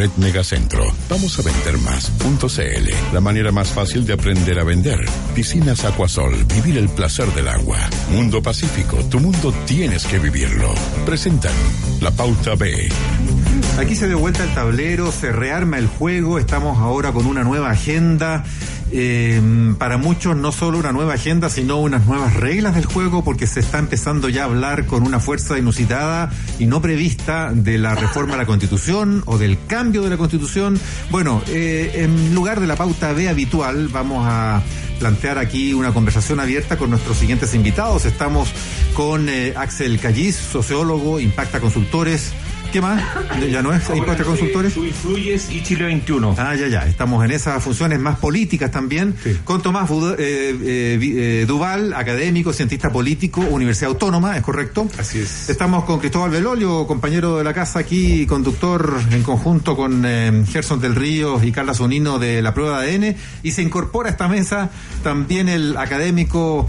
Red Megacentro. Vamos a vender más.cl. La manera más fácil de aprender a vender. Piscinas Aquasol. Vivir el placer del agua. Mundo Pacífico. Tu mundo tienes que vivirlo. Presentan La Pauta B. Aquí se dio vuelta el tablero, se rearma el juego. Estamos ahora con una nueva agenda. Eh, para muchos no solo una nueva agenda, sino unas nuevas reglas del juego, porque se está empezando ya a hablar con una fuerza inusitada y no prevista de la reforma a la Constitución o del cambio de la Constitución. Bueno, eh, en lugar de la pauta B habitual, vamos a plantear aquí una conversación abierta con nuestros siguientes invitados. Estamos con eh, Axel Calliz, sociólogo, Impacta Consultores. ¿Qué más? ¿Ya no es Impacta Consultores? Tú influyes y Chile 21. Ah, ya, ya. Estamos en esas funciones más políticas también. Sí. Con Tomás Bud- eh, eh, eh, Duval, académico, cientista político, Universidad Autónoma, ¿es correcto? Así es. Estamos con Cristóbal Belolio, compañero de la casa aquí, conductor en conjunto con eh, Gerson del Río y Carla Sonino de la prueba de ADN. Y se incorpora a esta mesa también el académico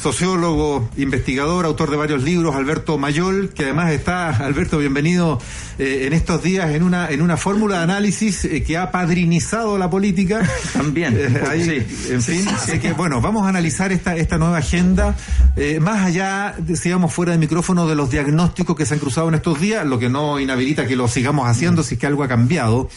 sociólogo, investigador, autor de varios libros, Alberto Mayol, que además está, Alberto, bienvenido eh, en estos días en una en una fórmula de análisis eh, que ha padrinizado la política. También. Eh, ahí, Sí. En fin, así que bueno, vamos a analizar esta esta nueva agenda, más allá, decíamos fuera de micrófono, de los diagnósticos que se han cruzado en estos días, lo que no inhabilita que lo sigamos haciendo si es que algo ha cambiado,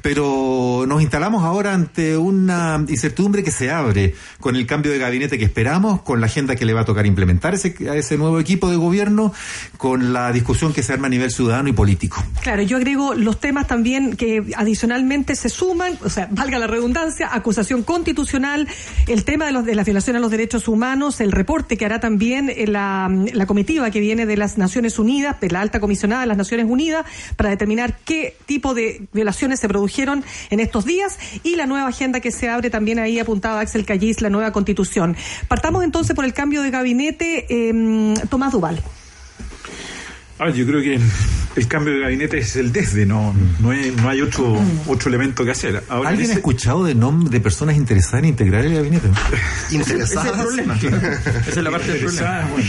pero nos instalamos ahora ante una incertidumbre que se abre con el cambio de gabinete que esperamos, con la agenda que le va a tocar implementar ese, a ese nuevo equipo de gobierno, con la discusión que se arma a nivel ciudadano y político. Claro, yo agrego los temas también que adicionalmente se suman, o sea, valga la redundancia, acusación constitucional, el tema de, los, de la violación a los derechos humanos, el reporte que hará también eh, la, la comitiva que viene de las Naciones Unidas, de la alta comisionada de las Naciones Unidas, para determinar qué tipo de violaciones se produjeron en estos días y la nueva agenda que se abre también ahí apuntaba Axel Callis, la nueva constitución. Partamos entonces por el cambio de gabinete, eh, Tomás Duval. Ah, yo creo que el cambio de gabinete es el desde, no, no, hay, no hay otro, otro elemento que hacer. Ahora, ¿Alguien ha escuchado de nombre de personas interesadas en integrar el gabinete? interesadas. Ese es el problema. Esa es la parte del problema. Bueno.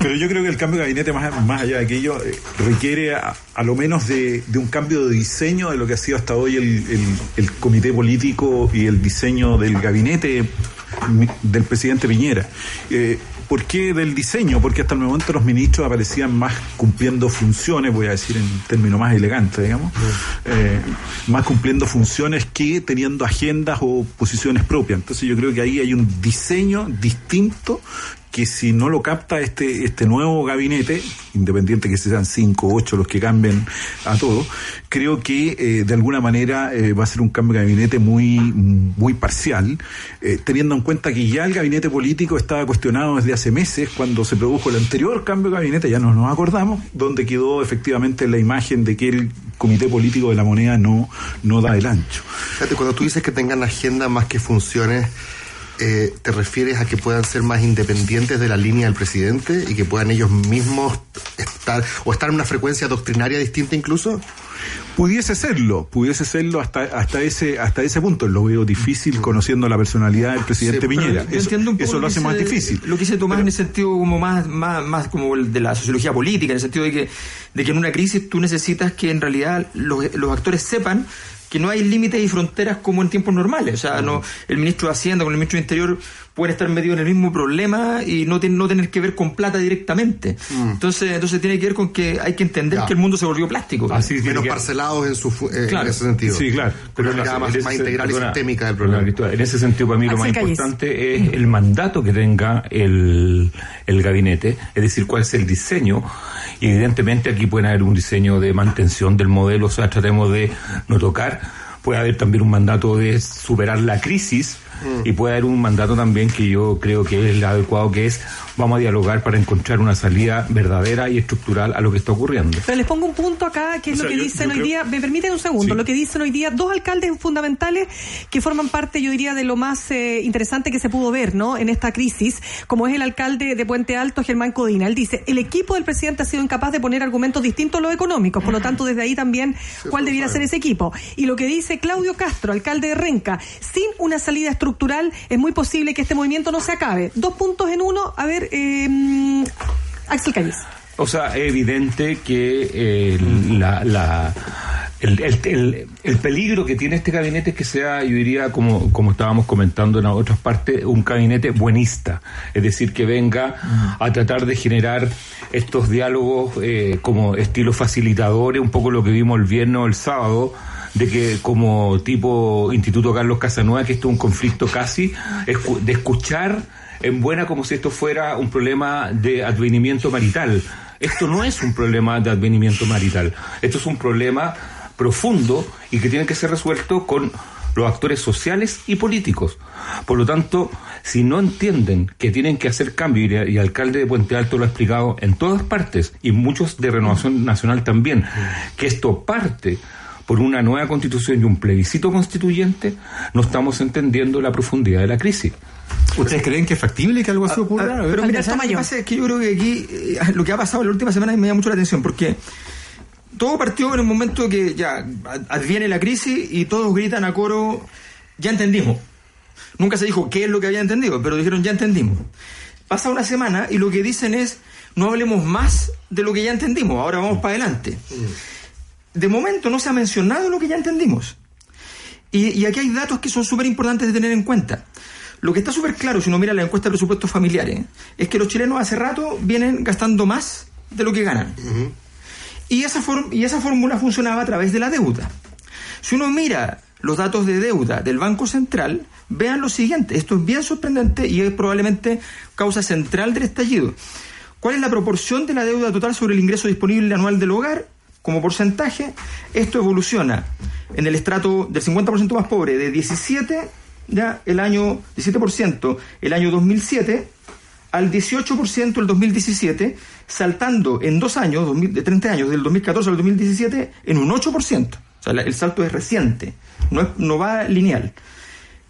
Pero yo creo que el cambio de gabinete, más, más allá de aquello, eh, requiere a, a lo menos de, de un cambio de diseño de lo que ha sido hasta hoy el, el- el comité político y el diseño del gabinete del presidente Piñera. Eh, ¿Por qué del diseño? Porque hasta el momento los ministros aparecían más cumpliendo funciones, voy a decir en términos más elegantes, digamos, eh, más cumpliendo funciones que teniendo agendas o posiciones propias. Entonces yo creo que ahí hay un diseño distinto que si no lo capta este este nuevo gabinete, independiente que sean cinco o ocho los que cambien a todo, creo que eh, de alguna manera eh, va a ser un cambio de gabinete muy muy parcial, eh, teniendo en cuenta que ya el gabinete político estaba cuestionado desde hace meses cuando se produjo el anterior cambio de gabinete, ya no nos acordamos, donde quedó efectivamente la imagen de que el comité político de la moneda no no da el ancho. Fíjate, cuando tú dices que tengan agenda más que funciones, eh, ¿te refieres a que puedan ser más independientes de la línea del presidente y que puedan ellos mismos estar o estar en una frecuencia doctrinaria distinta incluso? Pudiese serlo, pudiese serlo hasta hasta ese hasta ese punto. Lo veo difícil conociendo la personalidad del presidente Sí, pero Piñera. Yo Eso, entiendo un poco eso lo hace más difícil. Lo que dice Tomás en el sentido como más, más, más como el de la sociología política, en el sentido de que, de que en una crisis tú necesitas que en realidad los, los actores sepan que no hay límites y fronteras como en tiempos normales. O sea, no, el ministro de Hacienda con el ministro de Interior pueden estar metidos en el mismo problema y no, ten- no tener que ver con plata directamente. Entonces, entonces tiene que ver con que hay que entender Ya. que el mundo se volvió plástico. Así Menos que- parcelados en, su, eh, Claro. en ese sentido. Sí, claro. Con una mirada más, más integral y sistémica del problema. En ese sentido, para mí lo más Calles. importante es el mandato que tenga el, el gabinete, es decir, cuál es el diseño. Y evidentemente aquí puede haber un diseño de mantención del modelo, o sea, tratemos de no tocar. Puede haber también un mandato de superar la crisis y puede haber un mandato también que yo creo que es el adecuado, que es vamos a dialogar para encontrar una salida verdadera y estructural a lo que está ocurriendo. Pero les pongo un punto acá, que es O lo sea, que yo- dicen yo hoy creo- día, me permiten un segundo, Sí. lo que dicen hoy día dos alcaldes fundamentales que forman parte, yo diría, de lo más eh, interesante que se pudo ver, ¿no? En esta crisis, como es el alcalde de Puente Alto, Germán Codina. Él dice, el equipo del presidente ha sido incapaz de poner argumentos distintos a los económicos, por lo tanto, desde ahí también, ¿cuál debiera ser ese equipo? Y lo que dice Claudio Castro, alcalde de Renca, sin una salida estructural, es muy posible que este movimiento no se acabe. Dos puntos en uno, a ver, eh, Axel Calles. O sea, es evidente que eh, la, el, el, el, peligro que tiene este gabinete es que sea, yo diría, como, como estábamos comentando en otras partes, un gabinete buenista. Es decir, que venga mm. a tratar de generar estos diálogos eh, como estilo facilitadores, un poco lo que vimos el viernes o el sábado, de que como tipo Instituto Carlos Casanova, que esto es un conflicto casi, de escuchar en buena como si esto fuera un problema de advenimiento marital. Esto no es un problema de advenimiento marital, esto es un problema profundo y que tiene que ser resuelto con los actores sociales y políticos. Por lo tanto, si no entienden que tienen que hacer cambio, y, el alcalde de Puente Alto lo ha explicado en todas partes, y muchos de Renovación Nacional también, que esto parte por una nueva constitución y un plebiscito constituyente, no estamos entendiendo la profundidad de la crisis. ¿Ustedes creen que es factible que algo así ah, ocurra? Ah, pero mira, lo que pasa es que yo creo que aquí eh, lo que ha pasado en la última semana me llama mucho la atención, porque todo partió en un momento que ya adviene la crisis y todos gritan a coro, ya entendimos. Nunca se dijo qué es lo que había entendido, pero dijeron ya entendimos. Pasa una semana y lo que dicen es, no hablemos más de lo que ya entendimos, ahora vamos para adelante. De momento no se ha mencionado lo que ya entendimos. Y, aquí hay datos que son súper importantes de tener en cuenta. Lo que está súper claro, si uno mira la encuesta de presupuestos familiares, es que los chilenos hace rato vienen gastando más de lo que ganan. Y esa, y esa fórmula funcionaba a través de la deuda. Si uno mira los datos de deuda del Banco Central, vean lo siguiente, esto es bien sorprendente y es probablemente causa central del estallido. ¿Cuál es la proporción de la deuda total sobre el ingreso disponible anual del hogar? Como porcentaje, esto evoluciona en el estrato del 50% más pobre de 17, ya el año 17%, el año 2007, al 18% el 2017, saltando en dos años, de 30 años, del 2014 al 2017, en un 8%. O sea, el salto es reciente, no, no va lineal.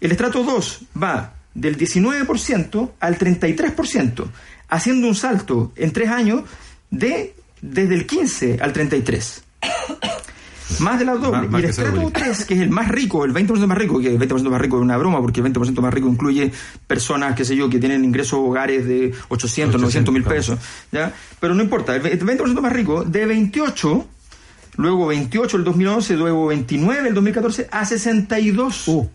El estrato 2 va del 19% al 33%, haciendo un salto en tres años de desde el 15 al 33. Más de las dos. y el estrato 3, que es el más rico, el 20% más rico, que el 20% más rico es una broma, porque el 20% más rico incluye personas, qué sé yo, que tienen ingresos hogares de 800, 900 mil pesos. ¿ya? Pero no importa, el 20% más rico, de 28, luego 28 el 2011, luego 29 el 2014, a 62. Uh.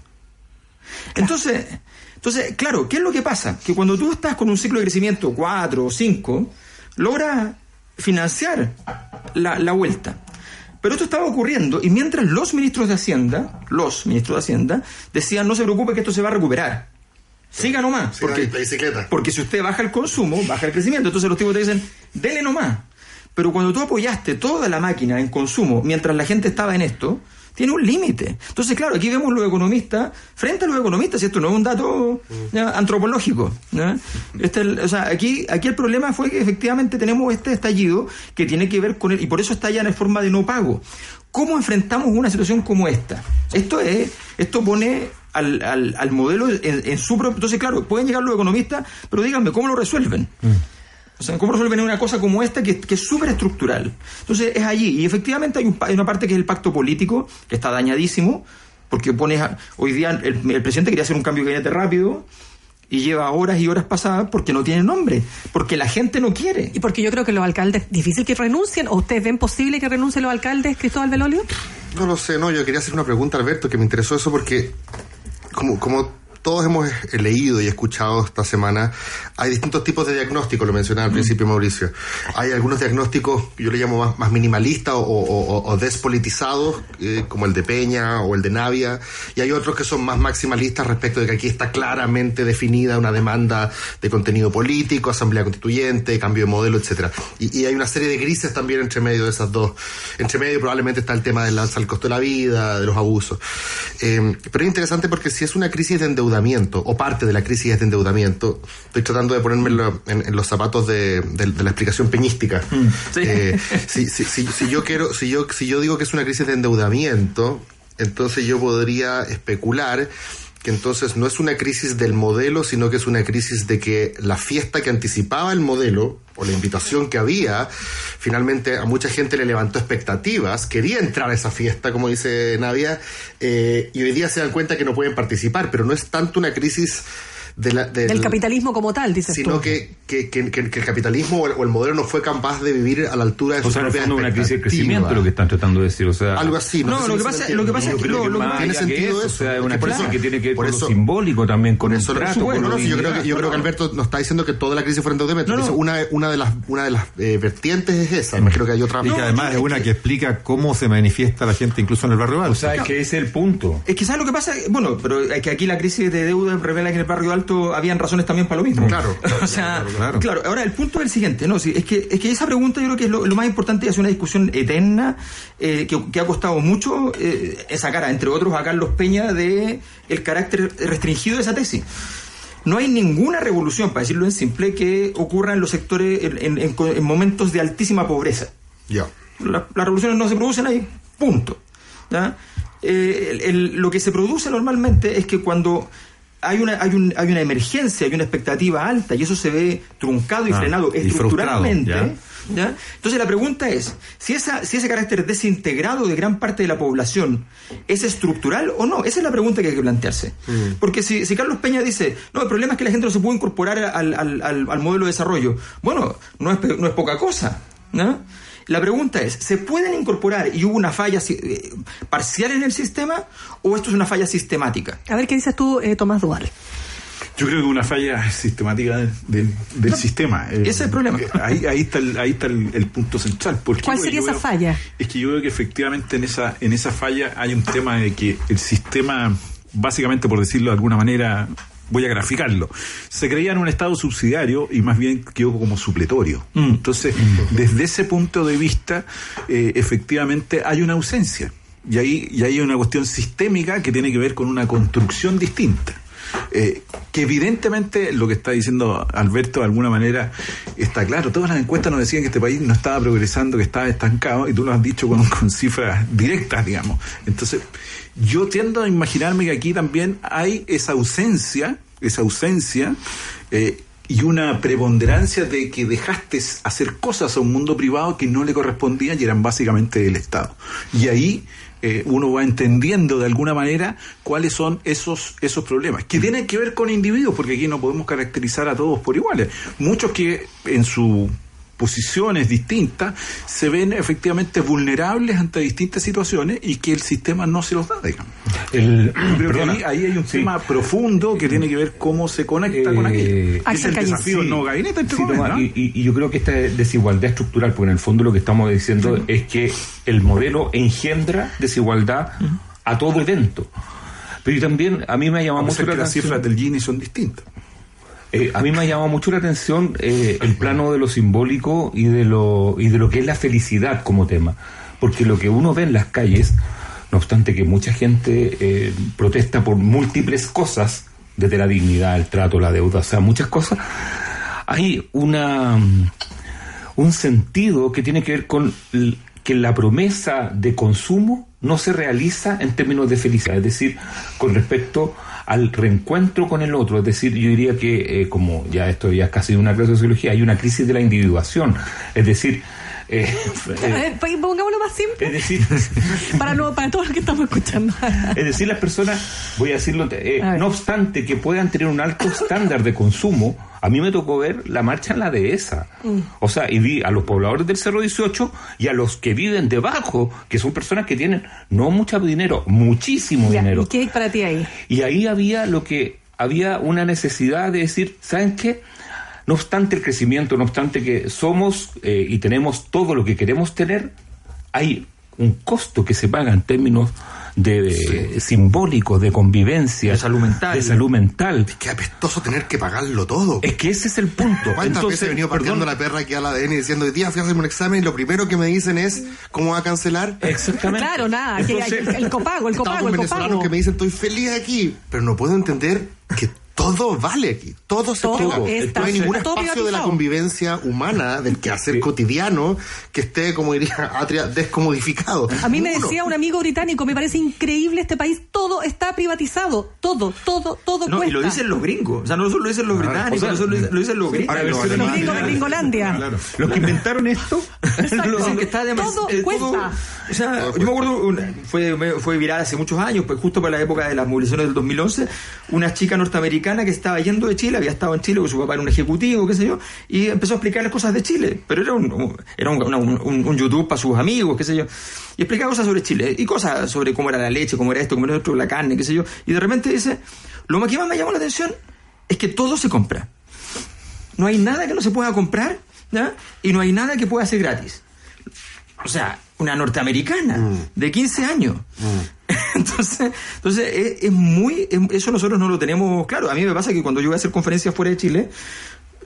Entonces, entonces, claro, ¿qué es lo que pasa? Que cuando tú estás con un ciclo de crecimiento 4 o 5, logras financiar la, la vuelta. Pero esto estaba ocurriendo y mientras los ministros de Hacienda, los ministros de Hacienda, decían no se preocupe que esto se va a recuperar. Siga nomás. porque, porque si usted baja el consumo, baja el crecimiento. Entonces los tipos te dicen, dele nomás. Pero cuando tú apoyaste toda la máquina en consumo mientras la gente estaba en esto, tiene un límite. Entonces, claro, aquí vemos los economistas frente a los economistas, y esto no es un dato antropológico. Este, o sea, aquí, aquí el problema fue que efectivamente tenemos este estallido que tiene que ver con él, y por eso está ya en forma de no pago. ¿Cómo enfrentamos una situación como esta? Esto es, esto pone al, al, modelo en, su propio. Entonces, claro, pueden llegar los economistas, pero díganme, ¿cómo lo resuelven? Mm. O sea, ¿cómo resuelven una cosa como esta que, es súper estructural? Entonces es allí. Y efectivamente hay, una parte que es el pacto político, que está dañadísimo, porque pones hoy día el, presidente quería hacer un cambio de gabinete rápido y lleva horas y horas pasadas porque no tiene nombre, porque la gente no quiere. Y porque yo creo que los alcaldes, difícil que renuncien, ¿o ustedes ven posible que renuncien los alcaldes, Cristóbal Belolio? No lo sé, no, yo quería hacer una pregunta, Alberto, que me interesó eso porque como, como todos hemos leído y escuchado esta semana, hay distintos tipos de diagnósticos, lo mencionaba al principio Mauricio. Hay algunos diagnósticos, yo le llamo más, minimalistas o, despolitizados, eh, como el de Peña o el de Navia, y hay otros que son más maximalistas respecto de que aquí está claramente definida una demanda de contenido político, asamblea constituyente, cambio de modelo, etcétera. Y, hay una serie de grises también entre medio de esas dos. Entre medio probablemente está el tema del alza al costo de la vida, de los abusos. Eh, pero es interesante porque si es una crisis de endeudamiento, o parte de la crisis de endeudamiento. Estoy tratando de ponerme en, los zapatos de, la explicación peñística. Mm, eh, si, yo quiero, si yo, si yo digo que es una crisis de endeudamiento, entonces yo podría especular que entonces no es una crisis del modelo, sino que es una crisis de que la fiesta que anticipaba el modelo o la invitación que había, finalmente a mucha gente le levantó expectativas, quería entrar a esa fiesta, como dice Nadia, eh, y hoy día se dan cuenta que no pueden participar, pero no es tanto una crisis del capitalismo como tal, dices sino Que, que, que, que, el capitalismo o el, modelo no fue capaz de vivir a la altura de sus propias una crisis de crecimiento lo que están tratando de decir, o sea, algo así. No, lo, que pasa, lo que pasa es que, lo, que tiene sentido eso, o sea, una crisis que tiene que ver con lo simbólico también, con eso. Bueno, yo creo que yo creo que Alberto nos está diciendo que toda la crisis fue endeudamiento. Una una de las una de las eh, vertientes es esa. No creo que hay otra. Y que además es una que explica cómo se manifiesta la gente incluso en el barrio alto. O sea, es que ese es el punto. Es que sabes lo que pasa, bueno, pero es que aquí la crisis de deuda revela que en el barrio alto habían razones también para lo mismo. Claro. o sea, claro, Ahora el punto es el siguiente, no, sí, es que es que esa pregunta yo creo que es lo, más importante y es una discusión eterna eh, que, ha costado mucho eh, sacar, entre otros, a Carlos Peña de el carácter restringido de esa tesis. No hay ninguna revolución, para decirlo en simple, que ocurra en los sectores, en, momentos de altísima pobreza. Ya. las revoluciones no se producen ahí, punto. Eh, lo que se produce normalmente es que cuando hay una, hay, un, hay una emergencia, hay una expectativa alta y eso se ve truncado y ah, frenado estructuralmente. Entonces la pregunta es, si, esa, si ese carácter desintegrado de gran parte de la población es estructural o no, esa es la pregunta que hay que plantearse. Mm. Porque si, si, Carlos Peña dice, no, el problema es que la gente no se puede incorporar al, al, al, modelo de desarrollo, bueno, no es, no es poca cosa. ¿no? La pregunta es, ¿se pueden incorporar y hubo una falla eh, parcial en el sistema o esto es una falla sistemática? A ver, ¿qué dices tú, eh, Tomás Duval? Yo creo que una falla sistemática del, sistema. ese es el problema. Eh, ahí, ahí está, el, ahí está el, punto central. ¿Cuál sería esa falla? Es que yo creo que efectivamente en esa, en esa falla hay un tema de que el sistema, básicamente por decirlo de alguna manera, voy a graficarlo. Se creía en un Estado subsidiario y más bien quedó como supletorio. Mm. Entonces, desde ese punto de vista, eh, efectivamente hay una ausencia. Y ahí, y hay una cuestión sistémica que tiene que ver con una construcción distinta. Eh, que evidentemente lo que está diciendo Alberto de alguna manera está claro. Todas las encuestas nos decían que este país no estaba progresando, que estaba estancado, y tú lo has dicho con, con cifras directas, digamos. Entonces, yo tiendo a imaginarme que aquí también hay esa ausencia, esa ausencia, eh, y una preponderancia de que dejaste hacer cosas a un mundo privado que no le correspondían y eran básicamente del Estado. Y ahí eh, uno va entendiendo de alguna manera cuáles son esos, esos problemas, que tienen que ver con individuos, porque aquí no podemos caracterizar a todos por iguales. Muchos que en su posiciones distintas, se ven efectivamente vulnerables ante distintas situaciones y que el sistema no se los da, digamos. El, ahí, hay un tema profundo que tiene que ver cómo se conecta con aquello. Es el desafío no gabinete, Y, yo creo que esta desigualdad estructural, porque en el fondo lo que estamos diciendo es que el modelo engendra desigualdad a todo evento. Pero también a mí me ha llamado mucho la Las cifras del Gini son distintas. Eh, a mí me ha llamado mucho la atención eh, el plano de lo simbólico y de lo, y de lo que es la felicidad como tema. Porque lo que uno ve en las calles, no obstante que mucha gente eh, protesta por múltiples cosas, desde la dignidad, el trato, la deuda, o sea, muchas cosas, hay una un sentido que tiene que ver con que la promesa de consumo no se realiza en términos de felicidad, es decir, con respecto al reencuentro con el otro. Es decir, yo diría que, eh, como ya esto ya es casi una clase de sociología, hay una crisis de la individuación. Es decir, eh, eh, pongámoslo más simple. Es decir, para, no, para todos los que estamos escuchando. es decir, las personas, voy a decirlo, eh, no obstante que puedan tener un alto estándar de consumo, a mí me tocó ver la marcha en la dehesa. Mm. O sea, y vi a los pobladores del Cerro 18 y a los que viven debajo, que son personas que tienen no mucho dinero, muchísimo dinero. ¿Y qué hay para ti ahí? Y ahí había lo que había una necesidad de decir, ¿saben qué? No obstante el crecimiento, no obstante que somos eh, y tenemos todo lo que queremos tener, hay un costo que se paga en términos de, simbólicos, de convivencia, de salud mental. De salud mental. Es que apestoso tener que pagarlo todo. Es que ese es el punto. ¿Cuántas veces he venido partiendo la perra aquí a la ADN diciendo, hoy día fui a hacerme un examen y lo primero que me dicen es, ¿cómo va a cancelar? Exactamente. Claro, nada, el, copago, el copago, el copago. que me dicen, estoy feliz aquí, pero no puedo entender que todo vale aquí, todo se todo no hay ningún espacio de la convivencia humana, del quehacer cotidiano, que esté, como diría Atria, descomodificado. A mí me decía un amigo británico, me parece increíble este país, todo está privatizado, todo, todo, todo no, cuesta. Y lo dicen los gringos, o sea, no solo lo dicen los británicos, o sea, lo, dicen, lo, dicen los gringos. Los, los, los gringos de Gringolandia. Claro. Los que inventaron esto, lo, que está además, todo eh, cuesta. Todo, o sea, yo me acuerdo, una, fue, fue viral hace muchos años, pues justo para la época de las movilizaciones del 2011, una chica norteamericana que estaba yendo de Chile, había estado en Chile, con su papá era un ejecutivo, qué sé yo, y empezó a explicarles cosas de Chile, pero era un, era un, un, un, un YouTube para sus amigos, qué sé yo, y explicaba cosas sobre Chile, y cosas sobre cómo era la leche, cómo era esto, cómo era esto, la carne, qué sé yo, y de repente dice, lo que más me llamó la atención es que todo se compra. No hay nada que no se pueda comprar, ¿ya? y no hay nada que pueda ser gratis. O sea, una norteamericana mm. de 15 años. Mm. entonces, entonces es, es muy. Es, eso nosotros no lo tenemos claro. A mí me pasa que cuando yo voy a hacer conferencias fuera de Chile,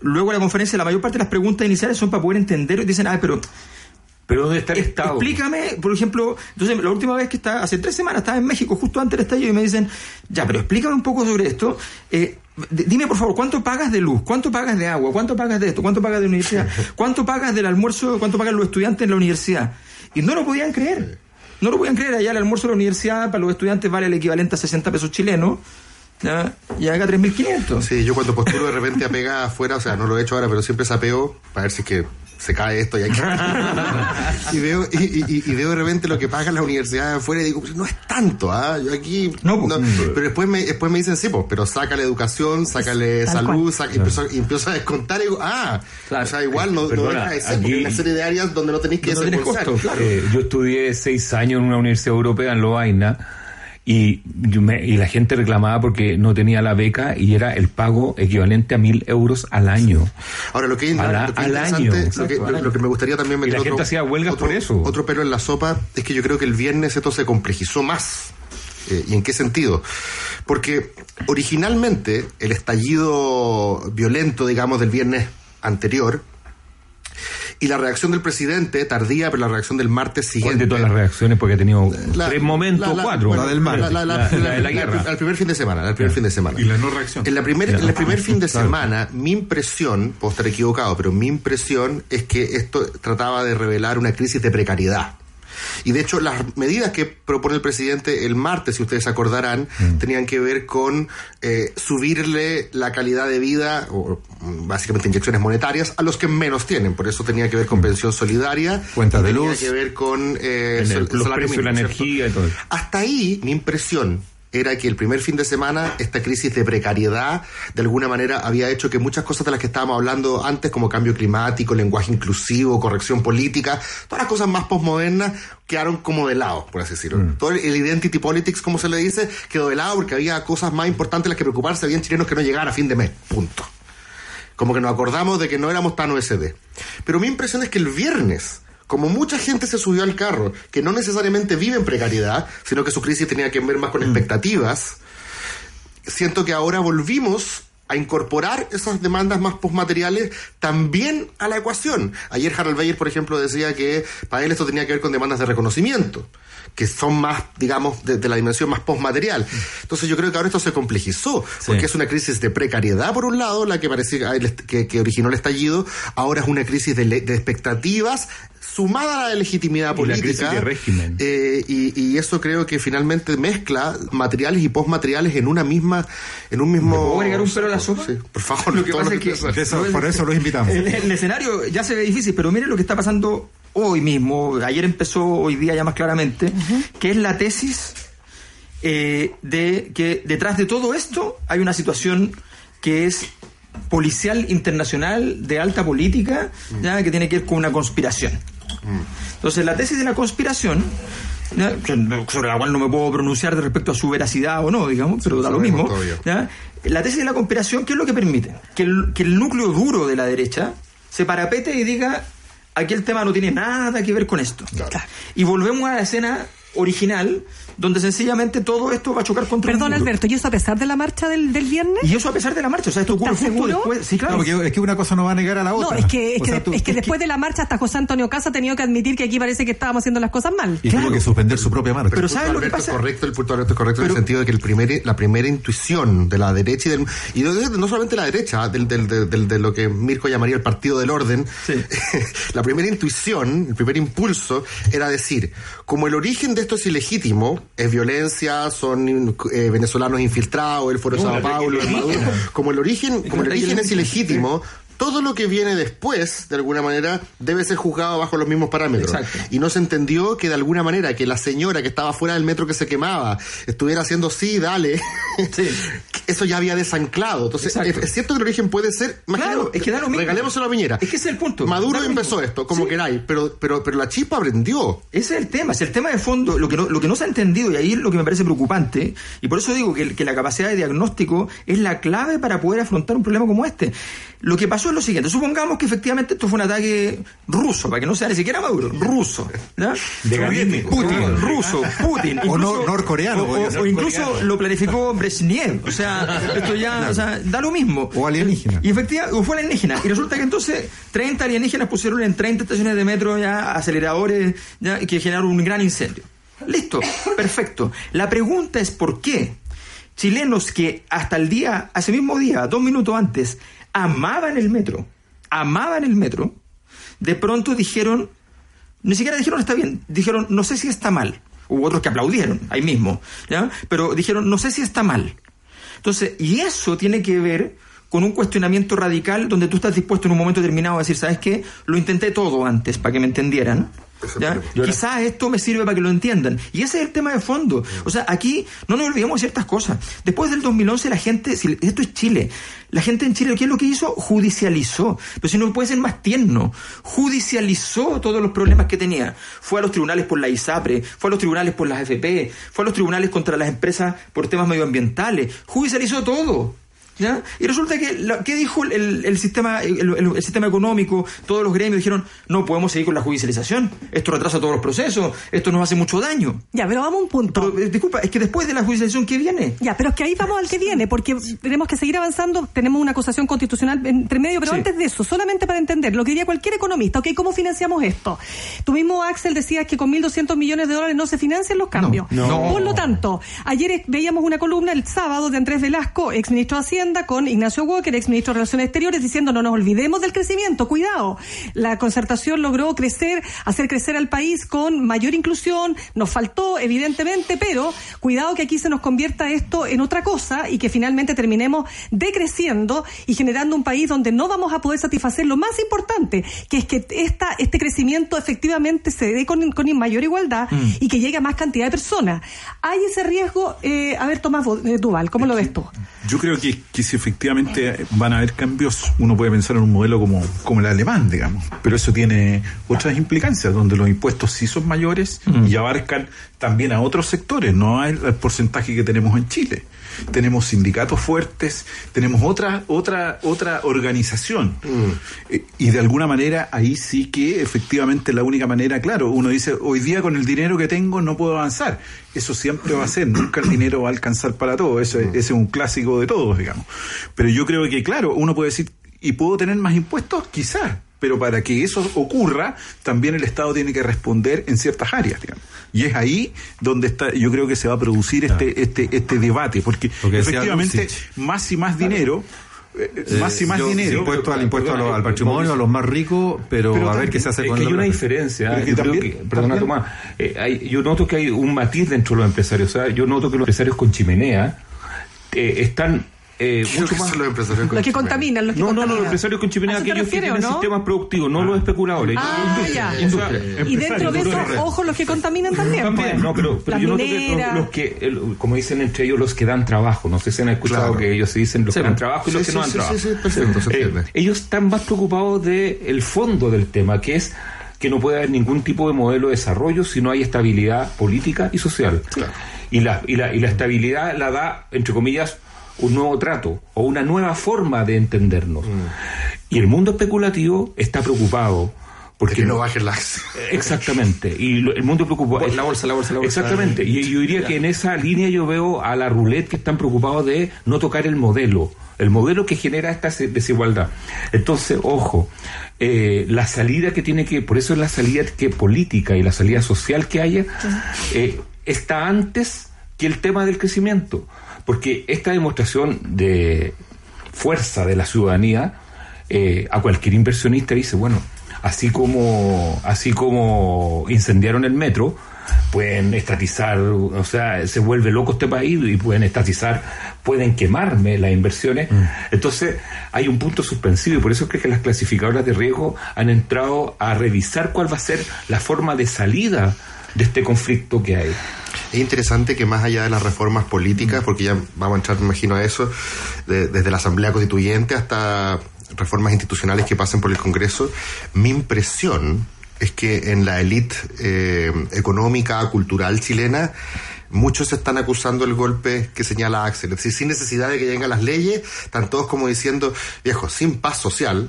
luego de la conferencia, la mayor parte de las preguntas iniciales son para poder entender. Y dicen, ah, pero. Pero ¿dónde está el Estado? Explícame, por ejemplo, entonces la última vez que estaba, hace tres semanas, estaba en México, justo antes del estallido, y me dicen, ya, pero explícame un poco sobre esto. Eh, dime por favor, ¿cuánto pagas de luz? ¿Cuánto pagas de agua? ¿Cuánto pagas de esto? ¿Cuánto pagas de universidad? ¿Cuánto pagas del almuerzo? ¿Cuánto pagan los estudiantes en la universidad? Y no lo podían creer. No lo podían creer. Allá el almuerzo de la universidad para los estudiantes vale el equivalente a 60 pesos chilenos. Y acá 3.500. Sí, yo cuando postulo de repente a pegar afuera, o sea, no lo he hecho ahora, pero siempre sapeo para ver si es que se cae esto y hay que... y, veo, y, y, y, veo de repente lo que paga la universidad de afuera y digo, no es tanto, ¿ah? Yo aquí... No, no, pero después me, después me dicen, sí, pues, pero sácale educación, sácale Tal salud, saca, claro. y, empiezo, y, empiezo, a descontar y digo, ah, claro. o sea, igual no, Perdona, no deja de ser, aquí, porque hay una serie de áreas donde no tenéis que no costo, claro. eh, yo estudié seis años en una universidad europea en Lovaina y, me, y la gente reclamaba porque no tenía la beca y era el pago equivalente a mil euros al año. Ahora, lo que, la, lo que al año. Lo que, lo, lo que, me gustaría también meter y la otro, gente hacía huelgas otro, por eso. Otro pelo en la sopa es que yo creo que el viernes esto se complejizó más. Eh, ¿Y en qué sentido? Porque originalmente el estallido violento, digamos, del viernes anterior y la reacción del presidente, tardía, pero la reacción del martes siguiente. de todas las reacciones? Porque ha tenido la, tres momentos, la, cuatro. Bueno, la del martes. La, la, de la guerra. Al primer fin de semana. Al primer fin de semana. Y la no reacción. En, la primer, en el primer fin de semana, mi impresión, puedo estar equivocado, pero mi impresión es que esto trataba de revelar una crisis de precariedad. Y de hecho, las medidas que propone el presidente el martes, si ustedes acordarán, mm. tenían que ver con eh, subirle la calidad de vida, o básicamente inyecciones monetarias, a los que menos tienen. Por eso tenía que ver con pensión solidaria. Cuentas de tenía luz. que ver con eh, el, los salario precios de la energía y todo eso. Hasta ahí, mi impresión era que el primer fin de semana esta crisis de precariedad de alguna manera había hecho que muchas cosas de las que estábamos hablando antes como cambio climático, lenguaje inclusivo, corrección política, todas las cosas más postmodernas quedaron como de lado, por así decirlo. Mm. Todo el identity politics, como se le dice, quedó de lado porque había cosas más importantes las que preocuparse, habían chilenos que no llegaban a fin de mes, punto. Como que nos acordamos de que no éramos tan OSD. Pero mi impresión es que el viernes como mucha gente se subió al carro, que no necesariamente vive en precariedad, sino que su crisis tenía que ver más con expectativas, siento que ahora volvimos a incorporar esas demandas más postmateriales también a la ecuación. Ayer Harald Bayer, por ejemplo, decía que para él esto tenía que ver con demandas de reconocimiento que son más, digamos, de, de la dimensión más postmaterial. Entonces yo creo que ahora esto se complejizó, porque es una crisis de precariedad, por un lado, la que parece que, que originó el estallido, ahora es una crisis de, de expectativas sumada a la legitimidad política. Y, de régimen. Eh, y, y, eso creo que finalmente mezcla materiales y postmateriales en una misma, en un mismo. ¿Puedo agregar un pelo a la sopa? Sí, por favor. Lo que pasa es que, eso, por eso los invitamos. El, el, escenario ya se ve difícil, pero miren lo que está pasando hoy mismo, ayer empezó, hoy día ya más claramente, uh -huh. que es la tesis eh, de que detrás de todo esto hay una situación que es policial internacional de alta política, -huh. ya que tiene que ver con una conspiración. Entonces, la tesis de la conspiración ¿ya? sobre la cual no me puedo pronunciar de respecto a su veracidad o no, digamos, pero sí, da lo mismo. ¿ya? La tesis de la conspiración, ¿qué es lo que permite? Que el, que el núcleo duro de la derecha se parapete y diga, aquí el tema no tiene nada que ver con esto. Claro. Y volvemos a la escena original donde sencillamente todo esto va a chocar contra Perdón, Alberto, ¿y eso a pesar de la marcha del, del, viernes? Y eso a pesar de la marcha, o sea, esto ocurre justo seguro? después. Sí, claro. No, porque es que una cosa no va a negar a la otra. No, es que, es que, sea, tú, es que es después que... de la marcha hasta José Antonio Casa ha tenido que admitir que aquí parece que estábamos haciendo las cosas mal. Y claro. tuvo que suspender su propia marcha. Pero ¿sabes lo que pasa? Correcto, el punto Alberto es correcto Pero... en el sentido de que el primer, la primera intuición de la derecha y del... Y no, no solamente la derecha, del, del, del, de lo que Mirko llamaría el partido del orden, sí. la primera intuición, el primer impulso era decir, como el origen de esto es ilegítimo, es violencia, son eh, venezolanos infiltrados, el Foro de Sao Paulo, el Maduro. Como el origen, como el origen es ilegítimo, todo lo que viene después, de alguna manera, debe ser juzgado bajo los mismos parámetros. Y no se entendió que de alguna manera que la señora que estaba fuera del metro que se quemaba estuviera haciendo sí, dale. Eso ya había desanclado. Entonces, es, cierto que el origen puede ser. Claro, es que da lo mismo. Regalémoselo a Piñera. Es que ese es el punto. Maduro empezó esto, como queráis, pero, pero, pero la chispa aprendió. Ese es el tema, es el tema de fondo, lo que, no, lo que no se ha entendido, y ahí es lo que me parece preocupante, y por eso digo que, que la capacidad de diagnóstico es la clave para poder afrontar un problema como este. Lo que pasó es lo siguiente, supongamos que efectivamente esto fue un ataque ruso, para que no sea ni siquiera Maduro, ruso. De Putin, ruso, Putin. o norcoreano. O, incluso lo planificó Brezhnev, o sea, esto ya, o sea, da lo mismo. O alienígena. Y efectivamente, o fue alienígena. Y resulta que entonces 30 alienígenas pusieron en 30 estaciones de metro ya aceleradores ya, que generaron un gran incendio. Listo, perfecto. La pregunta es por qué chilenos que hasta el día, ese mismo día, dos minutos antes, amaban el metro, amaban el metro, de pronto dijeron, ni siquiera dijeron está bien, dijeron no sé si está mal. Hubo otros que aplaudieron ahí mismo, ¿ya? Pero dijeron no sé si está mal. Entonces, y eso tiene que ver con un cuestionamiento radical donde tú estás dispuesto en un momento determinado a decir, ¿sabes qué? Lo intenté todo antes para que me entendieran. Quizás esto me sirve para que lo entiendan. Y ese es el tema de fondo. O sea, aquí no nos olvidemos de ciertas cosas. Después del 2011 la gente, esto es Chile, la gente en Chile, ¿qué es lo que hizo? Judicializó. Pero si no puede ser más tierno, judicializó todos los problemas que tenía. Fue a los tribunales por la ISAPRE, fue a los tribunales por las FP, fue a los tribunales contra las empresas por temas medioambientales, judicializó todo. Y resulta que, ¿qué dijo el, sistema, el, sistema económico? Todos los gremios dijeron, no podemos seguir con la judicialización, esto retrasa todos los procesos, esto nos hace mucho daño. Ya, pero vamos a un punto. Eh, disculpa, es que después de la judicialización, ¿qué viene? Ya, pero es que ahí vamos al que viene, porque tenemos que seguir avanzando, tenemos una acusación constitucional entre medio, pero antes de eso, solamente para entender, lo que diría cualquier economista, ok, ¿cómo financiamos esto? Tú mismo, Axel, decías que con 1.200 millones de dólares no se financian los cambios. No, Por lo tanto, ayer veíamos una columna el sábado de Andrés Velasco, ex ministro de Hacienda, con Ignacio Walker, ex ministro de Relaciones Exteriores, diciendo no nos olvidemos del crecimiento, cuidado. La concertación logró crecer, hacer crecer al país con mayor inclusión, nos faltó, evidentemente, pero cuidado que aquí se nos convierta esto en otra cosa y que finalmente terminemos decreciendo y generando un país donde no vamos a poder satisfacer lo más importante, que es que esta, este crecimiento efectivamente se dé con, mayor igualdad mm. y que llegue a más cantidad de personas. Hay ese riesgo, eh, a ver, Tomás eh, Duval, ¿cómo lo ves tú? Yo creo que, que si efectivamente van a haber cambios, uno puede pensar en un modelo como, como el alemán, digamos, pero eso tiene otras implicancias, donde los impuestos sí son mayores mm. y abarcan también a otros sectores, no al porcentaje que tenemos en Chile tenemos sindicatos fuertes, tenemos otra, otra, otra organización. Mm. Eh, y de alguna manera ahí sí que efectivamente la única manera, claro, uno dice, hoy día con el dinero que tengo no puedo avanzar. Eso siempre va a ser, nunca el dinero va a alcanzar para todo, eso, ese es un clásico de todos, digamos. Pero yo creo que, claro, uno puede decir, ¿y puedo tener más impuestos? Quizás pero para que eso ocurra, también el Estado tiene que responder en ciertas áreas, digamos. Y es ahí donde está, yo creo que se va a producir este, este, este debate, porque, efectivamente más y más dinero eh, más y más dinero. Impuesto al impuesto al patrimonio, a los más ricos, pero, a ver qué se hace con Es que hay una diferencia. Yo perdona, Tomás. Eh, yo noto que hay un matiz dentro de los empresarios. O sea, yo noto que los empresarios con chimenea eh, están eh, mucho más los, empresarios los que contaminan, los que no, no, no, los empresarios con chimenea, aquellos que tienen ¿no? sistemas productivos, no los especuladores. Ah, industria, ya. y dentro de eso, ojo, los que contaminan también. También, pues. no, pero, pero yo noto que los, que, como dicen entre ellos, los que dan trabajo. No sé si han escuchado que ellos se dicen los que dan trabajo y los que no dan trabajo. Sí, sí, perfecto, eh, ellos están más preocupados del el fondo del tema, que es que no puede haber ningún tipo de modelo de desarrollo si no hay estabilidad política y social. Y, la, y, la, y la estabilidad la da, entre comillas, un nuevo trato o una nueva forma de entendernos. Mm. Y el mundo especulativo está preocupado. Porque no bajen las. Exactamente. Y el mundo preocupado. Es la bolsa, la bolsa, la bolsa. Exactamente. Y yo diría que en esa línea yo veo a la roulette que están preocupados de no tocar el modelo. El modelo que genera esta desigualdad. Entonces, ojo, eh, la salida que tiene que. Por eso es la salida que política y la salida social que haya eh, está antes que el tema del crecimiento. Porque esta demostración de fuerza de la ciudadanía eh, a cualquier inversionista dice, bueno, así como, así como incendiaron el metro, pueden estatizar, o sea, se vuelve loco este país y pueden estatizar, pueden quemarme las inversiones. Mm. Entonces, hay un punto suspensivo y por eso es que las clasificadoras de riesgo han entrado a revisar cuál va a ser la forma de salida de este conflicto que hay. Es interesante que más allá de las reformas políticas, porque ya vamos a entrar, me imagino, a eso, desde la Asamblea Constituyente hasta reformas institucionales que pasen por el Congreso, mi impresión es que en la élite eh, económica, cultural chilena, muchos están acusando el golpe que señala Axel. Es decir, sin necesidad de que lleguen las leyes, están todos como diciendo, viejo, sin paz social,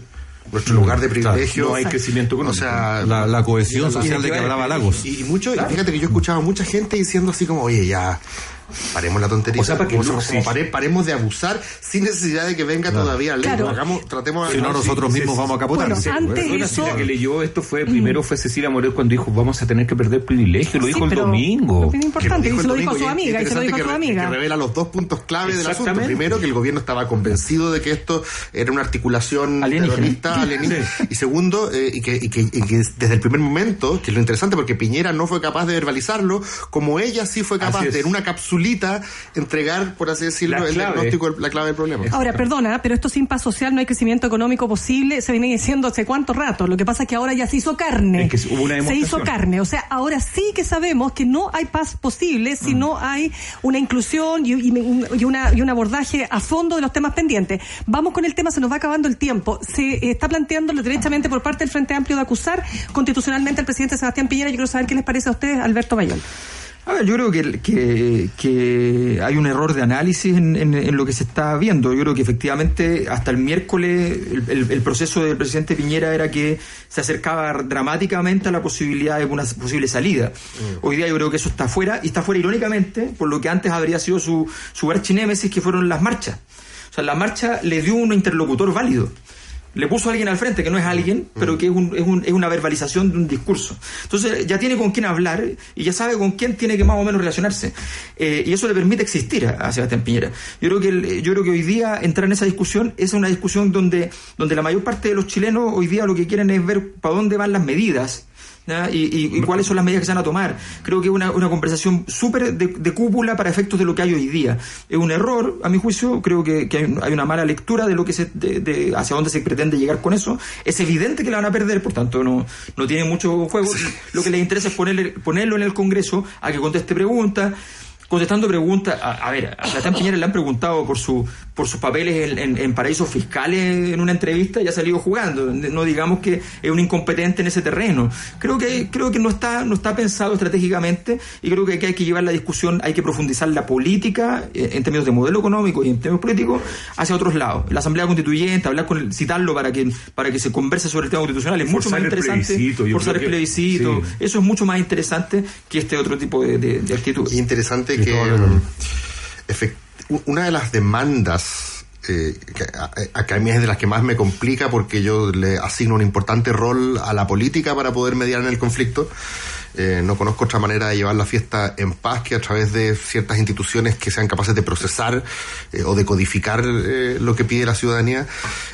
nuestro lugar de privilegio. No hay crecimiento económico. O sea, la, cohesión social de que hablaba Lagos. Y, mucho, fíjate que yo he escuchado a mucha gente diciendo así como, oye, ya, paremos la tontería. O sea, para que paremos de abusar sin necesidad de que venga todavía ley. Hagamos, tratemos Si no, nosotros mismos vamos a capotar. Bueno, antes eso... que leyó esto fue, primero fue Cecilia Morel cuando dijo, vamos a tener que perder privilegio. Lo dijo el domingo. Es importante, y se lo dijo a su amiga. Y se lo dijo a su amiga. Que revela los dos puntos clave del asunto. Primero, que el gobierno estaba convencido de que esto era una articulación terrorista, Y segundo, eh, y, que, y, que, y, que, desde el primer momento, que es lo interesante, porque Piñera no fue capaz de verbalizarlo, como ella sí fue capaz de, en una cápsula entregar, por así decirlo, el diagnóstico, la clave del problema. Ahora, perdona, pero esto sin paz social no hay crecimiento económico posible, se viene diciendo hace cuánto rato. Lo que pasa es que ahora ya se hizo carne. se hizo carne. O sea, ahora sí que sabemos que no hay paz posible si mm. no hay una inclusión y, una, y un abordaje a fondo de los temas pendientes. Vamos con el tema, se nos va acabando el tiempo. Se está planteando derechamente por parte del Frente Amplio de acusar constitucionalmente al presidente Sebastián Piñera. Yo quiero saber qué les parece a ustedes, Alberto Bayón yo creo que, que, hay un error de análisis en, lo que se está viendo. Yo creo que efectivamente hasta el miércoles el, proceso del presidente Piñera era que se acercaba dramáticamente a la posibilidad de una posible salida. Mm. Hoy día yo creo que eso está fuera y está fuera irónicamente por lo que antes habría sido su, su archinémesis que fueron las marchas. O sea, la marcha le dio un interlocutor válido le puso a alguien al frente, que no es alguien, pero que es, un, es, un, es, una verbalización de un discurso. Entonces ya tiene con quién hablar y ya sabe con quién tiene que más o menos relacionarse. Eh, y eso le permite existir a, Sebastián Piñera. Yo creo, que yo creo que hoy día entrar en esa discusión es una discusión donde, donde la mayor parte de los chilenos hoy día lo que quieren es ver para dónde van las medidas y, cuáles son las medidas que se van a tomar. Creo que es una, una conversación súper de, cúpula para efectos de lo que hay hoy día. Es un error, a mi juicio, creo que, hay, una mala lectura de lo que se, de, hacia dónde se pretende llegar con eso. Es evidente que la van a perder, por tanto no, no tiene mucho juego. Lo que les interesa es ponerle, ponerlo en el Congreso a que conteste preguntas contestando preguntas. A, ver, a Sebastián Piñera le han preguntado por su por sus papeles en, paraísos fiscales en una entrevista y ha salido jugando. No digamos que es un incompetente en ese terreno. Creo que creo que no está no está pensado estratégicamente y creo que hay que llevar la discusión, hay que profundizar la política eh, en términos de modelo económico y en términos políticos hacia otros lados. La Asamblea Constituyente, hablar con el, citarlo para que para que se converse sobre el tema constitucional es mucho más interesante. Forzar el plebiscito. Eso es mucho más interesante que este otro tipo de, de, actitud. Interesante que una de las demandas eh, que a, a, mí es de las que más me complica porque yo le asigno un importante rol a la política para poder mediar en el conflicto. Eh, no conozco otra manera de llevar la fiesta en paz que a través de ciertas instituciones que sean capaces de procesar eh, o de codificar lo que pide la ciudadanía.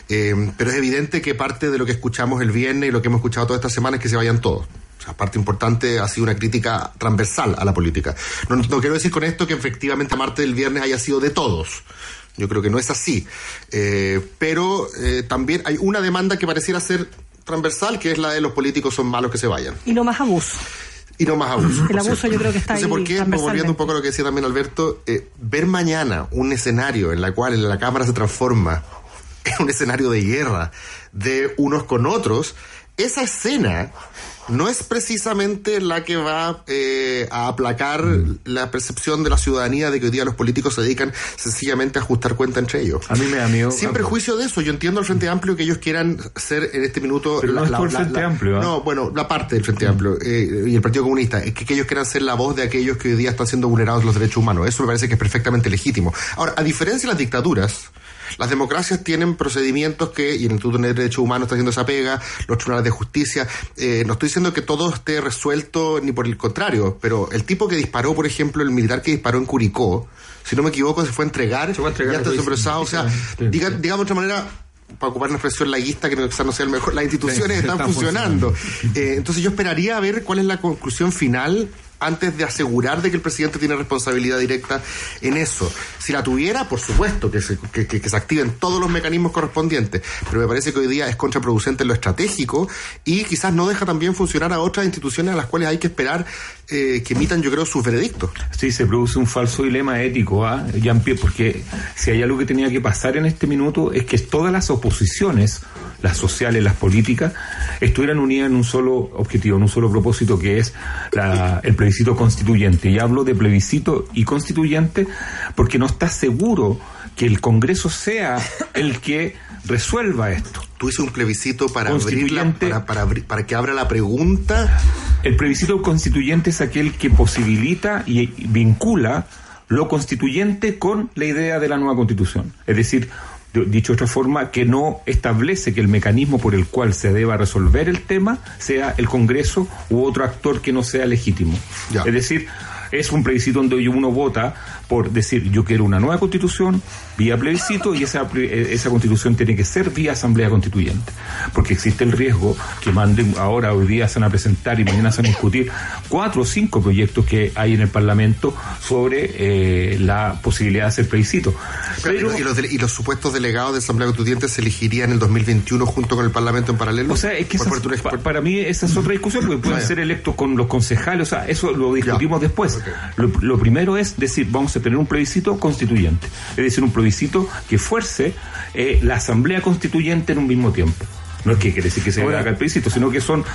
pero es evidente que parte de lo que escuchamos el viernes y lo que hemos escuchado toda esta semana es que se vayan todos parte importante ha sido una crítica transversal a la política. No, quiero decir con esto que efectivamente Marte del viernes haya sido de todos. Yo creo que no es así. Eh, pero eh, también hay una demanda que pareciera ser transversal, que es la de los políticos son malos que se vayan. Y no más abuso. Y no más abuso. El abuso yo creo que está ahí. por qué, volviendo un poco a lo que decía también Alberto, eh, ver mañana un escenario en el cual la Cámara se transforma en un escenario de guerra de unos con otros, esa escena no es precisamente la que va eh, a aplacar la percepción de la ciudadanía de que hoy día los políticos se dedican sencillamente a ajustar cuenta entre ellos. A mí me da miedo. Sin prejuicio de eso, yo entiendo al Frente Amplio que ellos quieran ser en este minuto... Pero la, no es el Frente Amplio. ¿ah? No, bueno, la parte del Frente Amplio eh, y el Partido Comunista, es que, que, ellos quieran ser la voz de aquellos que hoy día están siendo vulnerados los derechos humanos. Eso me parece que es perfectamente legítimo. Ahora, a diferencia de las dictaduras, las democracias tienen procedimientos que, y el Instituto de Derechos Humanos está haciendo esa pega, los tribunales de justicia, eh, no estoy diciendo que todo esté resuelto ni por el contrario, pero el tipo que disparó, por ejemplo, el militar que disparó en Curicó, si no me equivoco, se fue a entregar, se fue a entregar ya está procesado, o sea, diga, digamos de otra manera, para ocupar una expresión laguista que no sea el mejor, las instituciones están, funcionando. Eh, entonces yo esperaría a ver cuál es la conclusión final antes de asegurar de que el presidente tiene responsabilidad directa en eso. Si la tuviera, por supuesto, que se, que, se activen todos los mecanismos correspondientes, pero me parece que hoy día es contraproducente en lo estratégico y quizás no deja también funcionar a otras instituciones a las cuales hay que esperar eh, que emitan, yo creo, sus veredictos. Sí, se produce un falso dilema ético, ¿ah? Jean-Pierre, porque si hay algo que tenía que pasar en este minuto es que todas las oposiciones, las sociales, las políticas, estuvieran unidas en un solo objetivo, en un solo propósito, que es la, el plebiscito constituyente. Y hablo de plebiscito y constituyente porque no está seguro que el Congreso sea el que resuelva esto. Tú hiciste un plebiscito para, para, para, para, que abra la pregunta. El plebiscito constituyente es aquel que posibilita y vincula lo constituyente con la idea de la nueva constitución. Es decir, dicho de otra forma, que no establece que el mecanismo por el cual se deba resolver el tema sea el Congreso u otro actor que no sea legítimo. Es decir, es un plebiscito donde uno vota por decir yo quiero una nueva constitución vía plebiscito y esa, esa constitución tiene que ser vía asamblea constituyente. Porque existe el riesgo que manden ahora, hoy día se van a presentar y mañana se van a discutir cuatro o cinco proyectos que hay en el Parlamento sobre eh, la posibilidad de hacer plebiscito. Pero, ¿y, los y, los supuestos delegados de asamblea constituyente se elegirían en el 2021 junto con el Parlamento en paralelo? O sea, es que para mí esa es otra discusión porque pueden ser electos con los concejales, o sea, eso lo discutimos después. Lo, lo primero es decir, vamos tener un plebiscito constituyente, es decir, un plebiscito que fuerce eh, la asamblea constituyente en un mismo tiempo. No es que quiere decir que se haga el plebiscito, sino que son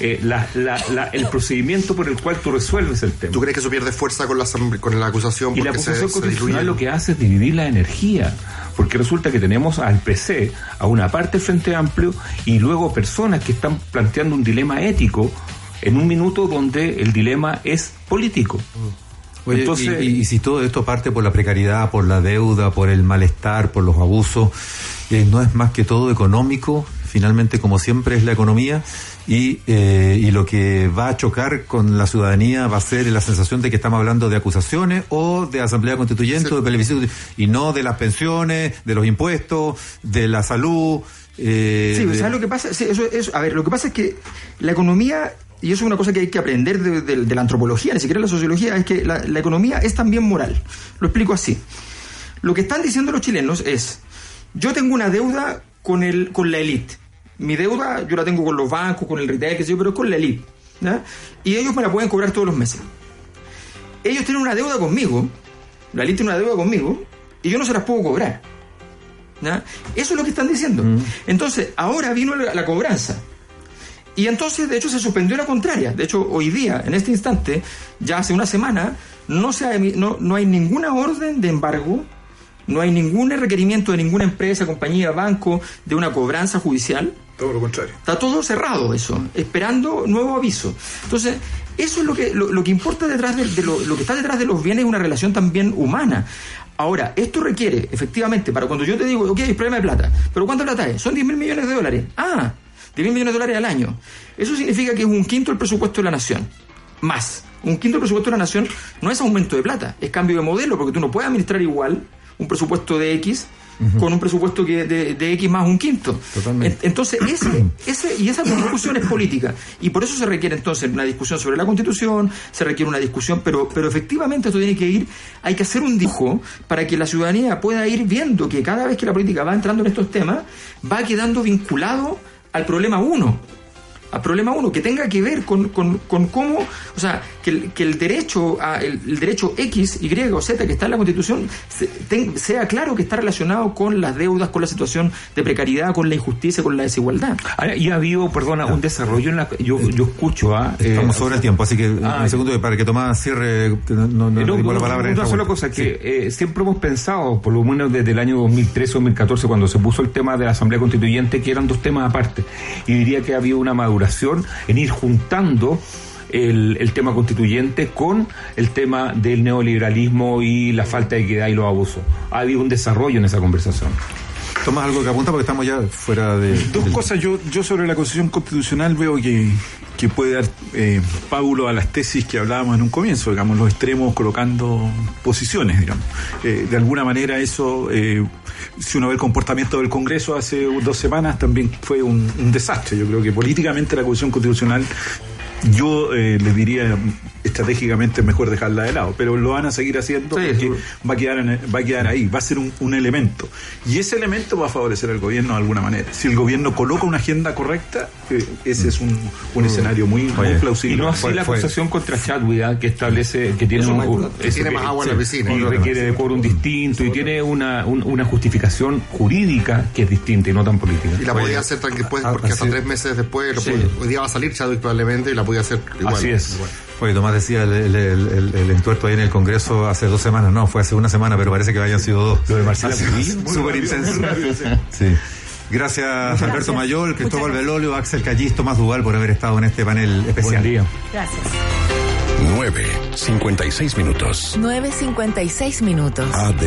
eh, la, la, el procedimiento por el cual tú resuelves el tema. ¿Tú crees que eso pierde fuerza con la, con la acusación? Y la acusación constitucional lo que hace es dividir la energía, porque resulta que tenemos al PC, a una parte del Frente Amplio, y luego personas que están planteando un dilema ético en un minuto donde el dilema es político. Mm. Entonces, y, si todo esto parte por la precariedad, por la deuda, por el malestar, por los abusos, eh, no es más que todo económico, finalmente como siempre es la economía, y, eh, y lo que va a chocar con la ciudadanía va a ser la sensación de que estamos hablando de acusaciones o de asamblea constituyente o de plebiscito, y no de las pensiones, de los impuestos, de la salud. Eh, sí, ¿sabes lo que pasa? Sí, eso, eso, a ver, lo que pasa es que la economía y eso es una cosa que hay que aprender de, la antropología, ni siquiera de la sociología, es que la, economía es también moral. Lo explico así. Lo que están diciendo los chilenos es, yo tengo una deuda con, el, con la élite. Mi deuda yo la tengo con los bancos, con el retail, qué sé yo, pero con la élite. Y ellos me la pueden cobrar todos los meses. Ellos tienen una deuda conmigo, la élite tiene una deuda conmigo, y yo no se las puedo cobrar. Eso es lo que están diciendo. Mm. Entonces, ahora vino la cobranza. Y entonces, de hecho, se suspendió la contraria. De hecho, hoy día, en este instante, ya hace una semana, no, se no, no hay ninguna orden de embargo, no hay ningún requerimiento de ninguna empresa, compañía, banco, de una cobranza judicial. Todo lo contrario. Está todo cerrado eso, esperando nuevo aviso. Entonces, eso es lo que, lo, que importa detrás de, lo, lo, que está detrás de los bienes es una relación también humana. Ahora, esto requiere, efectivamente, para cuando yo te digo, ok, hay problema de plata, pero ¿cuánta plata es? Son 10 mil millones de dólares. Ah, de mil millones de dólares al año. Eso significa que es un quinto del presupuesto de la nación. Más. Un quinto del presupuesto de la nación no es aumento de plata, es cambio de modelo, porque tú no puedes administrar igual un presupuesto de X con un presupuesto que de, X más un quinto. Totalmente. Entonces, ese, ese, y esa discusión es política. Y por eso se requiere entonces una discusión sobre la constitución, se requiere una discusión, pero, pero efectivamente esto tiene que ir, hay que hacer un dijo para que la ciudadanía pueda ir viendo que cada vez que la política va entrando en estos temas, va quedando vinculado al problema uno al problema uno, que tenga que ver con, con, con cómo, o sea, que el, que el derecho a, el, derecho X, Y o Z que está en la Constitución sea claro que está relacionado con las deudas, con la situación de precariedad, con la injusticia, con la desigualdad. y ha habido, perdona, un desarrollo en la yo, yo escucho a ¿ah? Estamos eh, sobre el tiempo, así que ah, un segundo para que Tomás cierre no, no, no, la palabra. Una sola cosa, que eh, siempre hemos pensado, por lo menos desde el año 2013 o 2014, cuando se puso el tema de la Asamblea Constituyente, que eran dos temas aparte. Y diría que ha habido una en ir juntando el, tema constituyente con el tema del neoliberalismo y la falta de equidad y los abusos. Ha habido un desarrollo en esa conversación. Tomás, algo que apunta porque estamos ya fuera de... Dos cosas, yo, yo sobre la constitución constitucional veo que, que puede dar eh, pábulo a las tesis que hablábamos en un comienzo, digamos, los extremos colocando posiciones, digamos. Eh, de alguna manera eso... Eh, si uno ve el comportamiento del Congreso hace dos semanas, también fue un, desastre. Yo creo que políticamente la Constitución Constitucional yo eh, les diría estratégicamente mejor dejarla de lado, pero lo van a seguir haciendo porque va a, quedar va a quedar ahí, va a ser un, elemento. Y ese elemento va a favorecer al gobierno de alguna manera. Si el gobierno coloca una agenda correcta, eh, ese es un, un escenario muy, plausible. Y no así la acusación contra Chadwick, ¿ah? que establece que tiene, un, tiene más agua en la piscina. Y requiere de quórum distinto y tiene una, una justificación jurídica que es distinta y no tan política. Y la podía hacer después, porque hasta tres meses después, hoy día va a salir Chadwick probablemente y la podía hacer igual. Así es. Oye, Tomás decía el, el, entuerto ahí en el Congreso hace dos semanas, no, fue hace una semana, pero parece que hayan sido dos. Lo de Marcelo Súper intenso. Sí. Gracias, Alberto Mayor, Cristóbal Velolio, Axel Callis, Tomás Duval por haber estado en este panel especial. Buen día. Gracias. 9.56 minutos. 9.56 minutos. AD